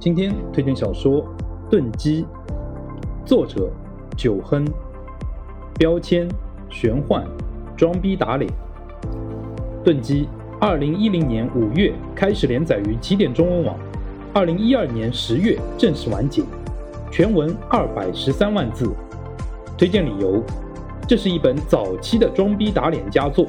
今天推荐小说《盾击》，作者九亨，标签玄幻，装逼打脸。《盾击》二零一零年五月开始连载于起点中文网，二零一二年十月正式完结，全文二百十三万字。推荐理由：这是一本早期的装逼打脸佳作，